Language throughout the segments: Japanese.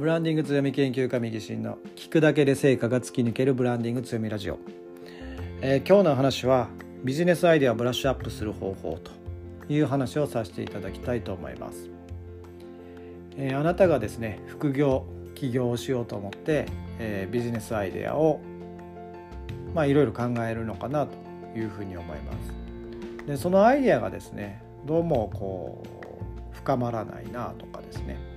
ブランディング強み研究家右進の聞くだけで成果が突き抜けるブランディング強みラジオ、えー、今日の話はビジネスアイデアをブラッシュアップする方法という話をさせていただきたいと思います、えー、あなたがですね副業起業をしようと思って、えー、ビジネスアイデアをまあいろいろ考えるのかなというふうに思います。でそのアイデアがですねどうもこう深まらないなとかですね、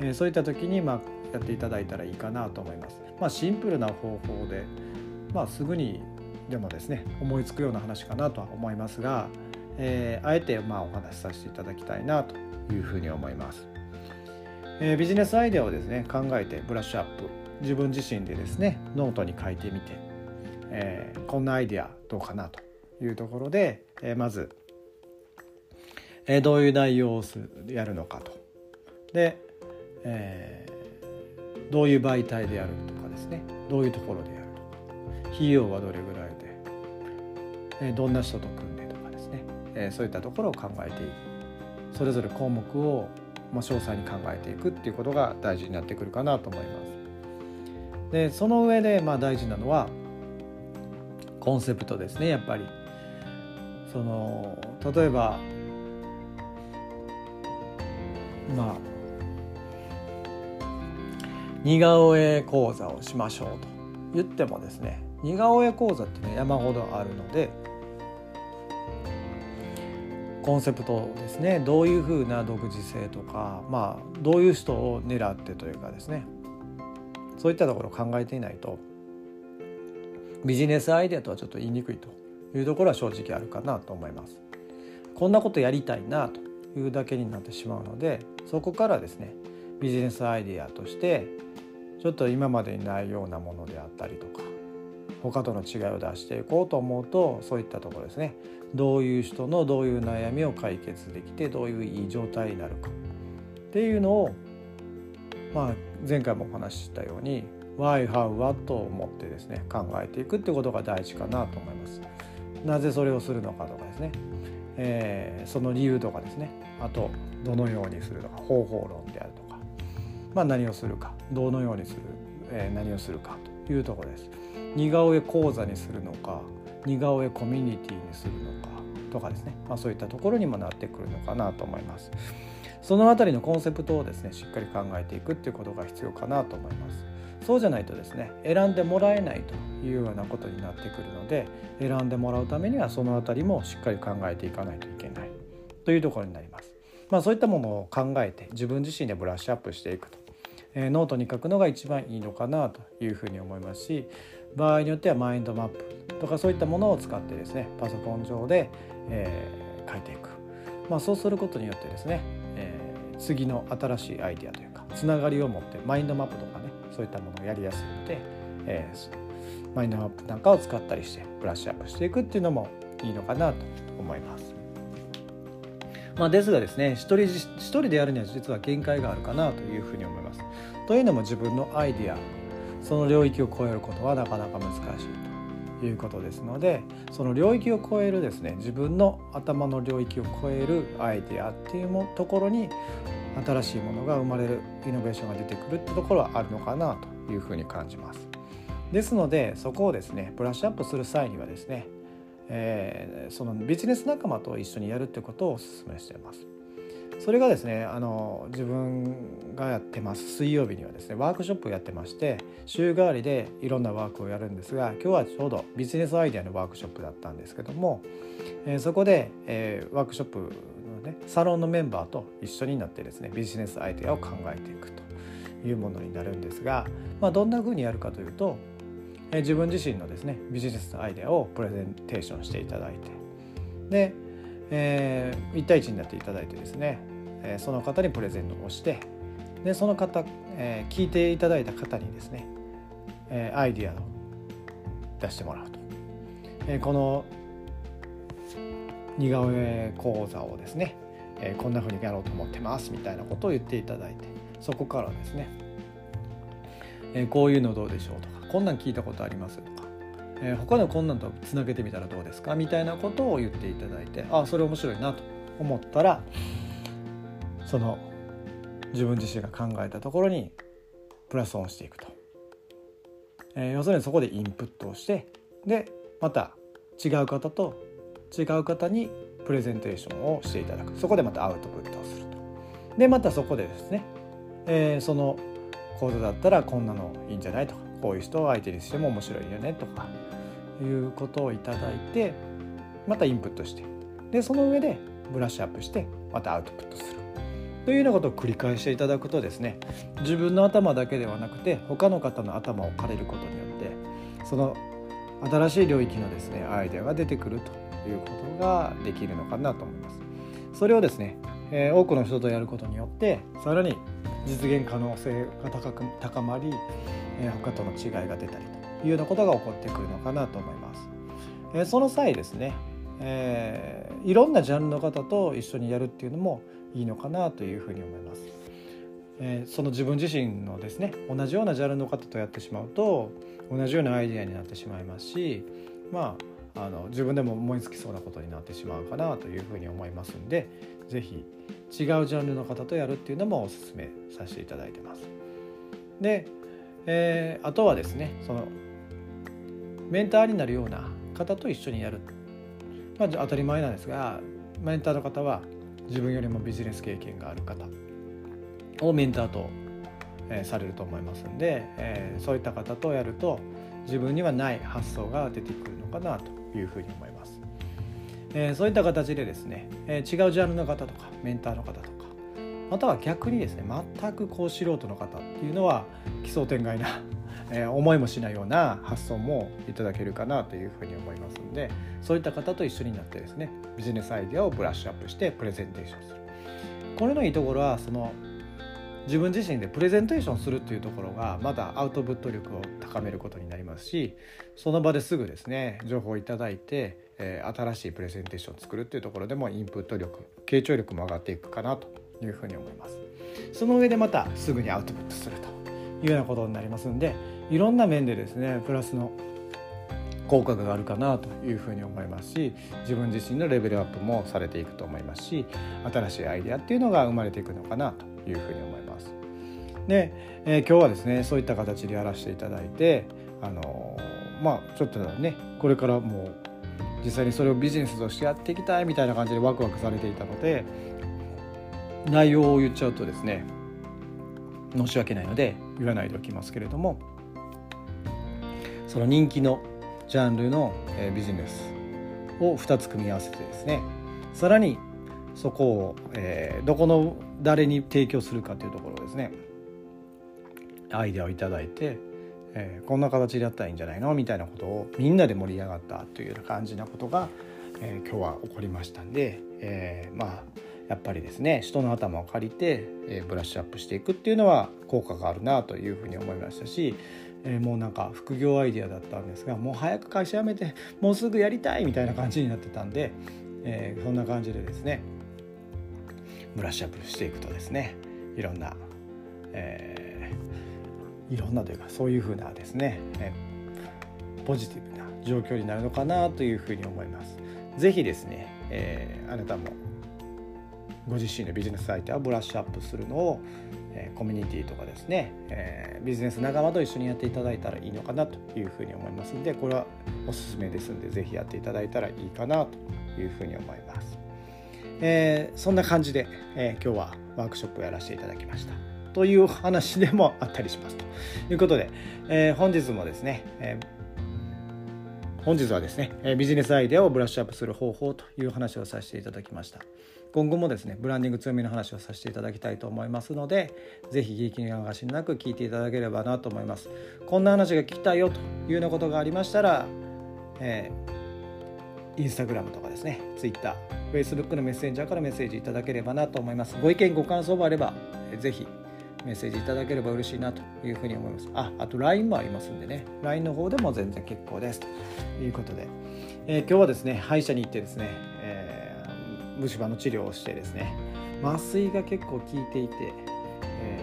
え、そういった時にまあやっていただいたらいいかなと思います。まあ、シンプルな方法で、まあ、すぐにでもですね思いつくような話かなとは思いますが、えー、あえてまあお話しさせていただきたいなというふうに思います。えー、ビジネスアイデアをですね考えてブラッシュアップ自分自身でですねノートに書いてみて、えー、こんなアイデアどうかなというところで、えー、まずえー、どういう内容をやるのかとで、えー、どういう媒体でやるとかですね。どういうところでやるとか。費用はどれぐらいで、えー、どんな人と組んでとかですね、えー、そういったところを考えていく。それぞれ項目を、まあ、詳細に考えていくっていうことが大事になってくるかなと思います。でその上でまあ大事なのはコンセプトですね。やっぱり。その例えばまあ似顔絵講座をしましょうと言ってもですね似顔絵講座ってね山ほどあるのでコンセプトですねどういうふうな独自性とかまあどういう人を狙ってというかですねそういったところを考えていないとビジネスアイデアとはちょっと言いにくいというところは正直あるかなと思います。こんなことやりたいなというだけになってしまうのでそこからですねビジネスアイデアとしてちょっと今までにないようなものであったりとか他との違いを出していこうと思うとそういったところですね。どういう人のどういう悩みを解決できてどういういい状態になるか。っていうのをまあ前回もお話ししたように Why, How, What と思ってですね考えていくってことが大事かなと思います。なぜそれをするのかとかですね。えー、その理由とかですね。あとどのようにするとか。方法論であるとか、まあ、何をするか。どのようにする、えー、何をするかというところです。似顔絵講座にするのか似顔絵コミュニティにするのかとかですね、まあ、そういったところにもなってくるのかなと思います。そのあたりのコンセプトをですねしっかり考えていくっていうことが必要かなと思います。そうじゃないとですね選んでもらえないというようなことになってくるので選んでもらうためにはその辺りもしっかり考えていかないといけないというところになります。まあ、そういったものを考えて自分自身でブラッシュアップしていくと、え、ノートに書くのが一番いいのかなというふうに思いますし場合によってはマインドマップとかそういったものを使ってですねパソコン上で、えー、書いていく、まあ、そうすることによってですね、えー、次の新しいアイデアというかつながりを持ってマインドマップとかねそういったものをやりやすいので、えー、マインドマップなんかを使ったりしてブラッシュアップしていくっていうのもいいのかなと思います。まあ、ですがですね一人一人でやるには実は限界があるかなというふうに思います。というのも自分のアイディアその領域を超えることはなかなか難しいということですのでその領域を超えるですね自分の頭の領域を超えるアイデアっていうところに新しいものが生まれるイノベーションが出てくるってところはあるのかなというふうに感じます。ですのでそこをですねブラッシュアップする際にはですね、えー、そのビジネス仲間と一緒にやるってことをお勧めしています。それがですねあの自分がやってます。水曜日にはですねワークショップをやってまして週替わりでいろんなワークをやるんですが今日はちょうどビジネスアイデアのワークショップだったんですけども、えー、そこで、えー、ワークショップのねサロンのメンバーと一緒になってですねビジネスアイデアを考えていくというものになるんですが、まあ、どんなふうにやるかというと、え自分自身のですねビジネスアイデアをプレゼンテーションしていただいてで、えー、1対1になっていただいてですね、その方にプレゼントをしてでその方、え聞いていただいた方にですね、えアイディアを出してもらうと。えこの似顔絵講座をですね、え、こんな風にやろうと思ってますみたいなことを言っていただいてそこからですね、え、こういうのどうでしょうとかこんなん聞いたことありますとか、え、他のこんなんとつなげてみたらどうですかみたいなことを言っていただいてああそれ面白いなと思ったらその自分自身が考えたところにプラスオンしていくと、えー、要するにそこでインプットをしてでまた違う方と違う方にプレゼンテーションをしていただく。そこでまたアウトプットをすると。でまたそこでですね、えー、その講座だったらこんなのいいんじゃないとかこういう人を相手にしても面白いよねとかいうことをいただいてまたインプットして。でその上でブラッシュアップしてまたアウトプットする。というようなことを繰り返していただくとですね自分の頭だけではなくて他の方の頭を借りることによってその新しい領域のですねアイデアが出てくるということができるのかなと思います。それをですね、えー、多くの人とやることによってさらに実現可能性が高く高まり、えー、他との違いが出たりというようなことが起こってくるのかなと思います。えー、その際ですね、えー、いろんなジャンルの方と一緒にやるっていうのもいいのかなというふうに思います。えー、その自分自身のですね同じようなジャンルの方とやってしまうと同じようなアイデアになってしまいますしまああの自分でも思いつきそうなことになってしまうかなというふうに思いますんで是非違うジャンルの方とやるっていうのもおすすめさせていただいてます。で、えー、あとはですねそのメンターになるような方と一緒にやる、まあ、当たり前なんですがメンターの方は自分よりもビジネス経験がある方をメンターと、えー、されると思いますんで、えー、そういった方とやると自分にはない発想が出てくるのかなというふうに思います。えー、そういった形でですね、えー、違うジャンルの方とかメンターの方とかまたは逆にですね全くこう素人の方っていうのは奇想天外なえー、思いもしないような発想もいただけるかなというふうに思いますのでそういった方と一緒になってですねビジネスアイデアをブラッシュアップしてプレゼンテーションする。これのいいところはその自分自身でプレゼンテーションするっていうところがまだアウトプット力を高めることになりますしその場ですぐですね情報をいただいて、えー、新しいプレゼンテーションを作るっていうところでもインプット力傾聴力も上がっていくかなというふうに思います。その上でまたすぐにアウトプットするというようなことになりますんでいろんな面でですねプラスの効果があるかなというふうに思いますし自分自身のレベルアップもされていくと思いますし新しいアイデアっていうのが生まれていくのかなというふうに思います。で、えー、今日はですねそういった形でやらせていただいてあのー、まあちょっとねこれからもう実際にそれをビジネスとしてやっていきたいみたいな感じでワクワクされていたので内容を言っちゃうとですね申し訳ないので言わないでおきますけれどもその人気のジャンルのビジネスを2つ組み合わせてですね。さらにそこを、えー、どこの誰に提供するかというところですねアイデアを頂いて、え、こんな形でやったらいいんじゃないのみたいなことをみんなで盛り上がったというような感じなことが、え、今日は起こりましたんで、え、まあやっぱりですね人の頭を借りて、え、ブラッシュアップしていくっていうのは効果があるなというふうに思いましたしえー、もうなんか副業アイデアだったんですがもう早く会社辞めてもうすぐやりたいみたいな感じになってたんで、えー、そんな感じでですねブラッシュアップしていくとですねいろんな、えー、いろんなというかそういうふうなですね、えー、ポジティブな状況になるのかなというふうに思います。ぜひですね、えー、あなたもご自身のビジネス相手はブラッシュアップするのを、えコミュニティとかですね、えビジネス仲間と一緒にやっていただいたらいいのかなというふうに思いますのでこれはおすすめですんで是非やっていただいたらいいかなというふうに思います。えー、そんな感じで、え、今日はワークショップをやらせていただきました。という話でもあったりしますということで、え、本日もですね、え本日はですねビジネスアイデアをブラッシュアップする方法という話をさせていただきました。今後もですねブランディング強みの話をさせていただきたいと思いますので是非聞き流しなく聞いていただければなと思いますこんな話が聞きたいよというようなことがありましたら、えー、インスタグラムとかですね Twitter、Facebook のメッセンジャーからメッセージいただければなと思いますご意見ご感想もあれば是非メッセージいただければ嬉しいなというふうに思います。あ、あと LINE もありますんでね、LINE の方でも全然結構です。ということで、えー、今日はですね、歯医者に行ってですね、えー虫歯の治療をしてですね麻酔が結構効いていて、え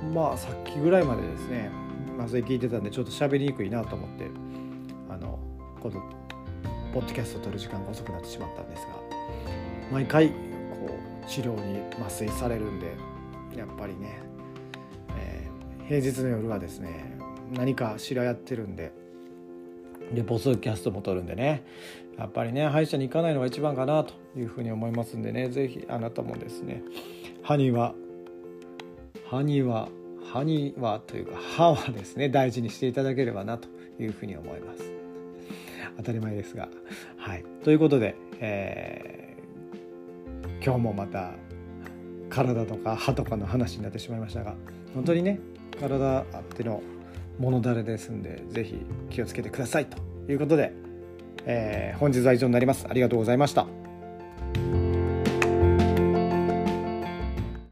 ー、まあさっきぐらいまでですね麻酔効いてたんでちょっと喋りにくいなと思ってあのこのポッドキャストを撮る時間が遅くなってしまったんですが毎回こう治療に麻酔されるんでやっぱりね、えー、平日の夜はですね何かしらやってるんで。でポスキャストも撮るんでね。やっぱりね歯医者に行かないのが一番かなというふうに思いますんでね。是非あなたもですね歯には歯には歯にはというか歯はですね大事にしていただければなというふうに思います。当たり前ですが。はい。ということで、えー、今日もまた体とか歯とかの話になってしまいましたが本当にね体あってのものだれですんで是非気をつけてくださいということで、えー、本日は以上になります。ありがとうございました。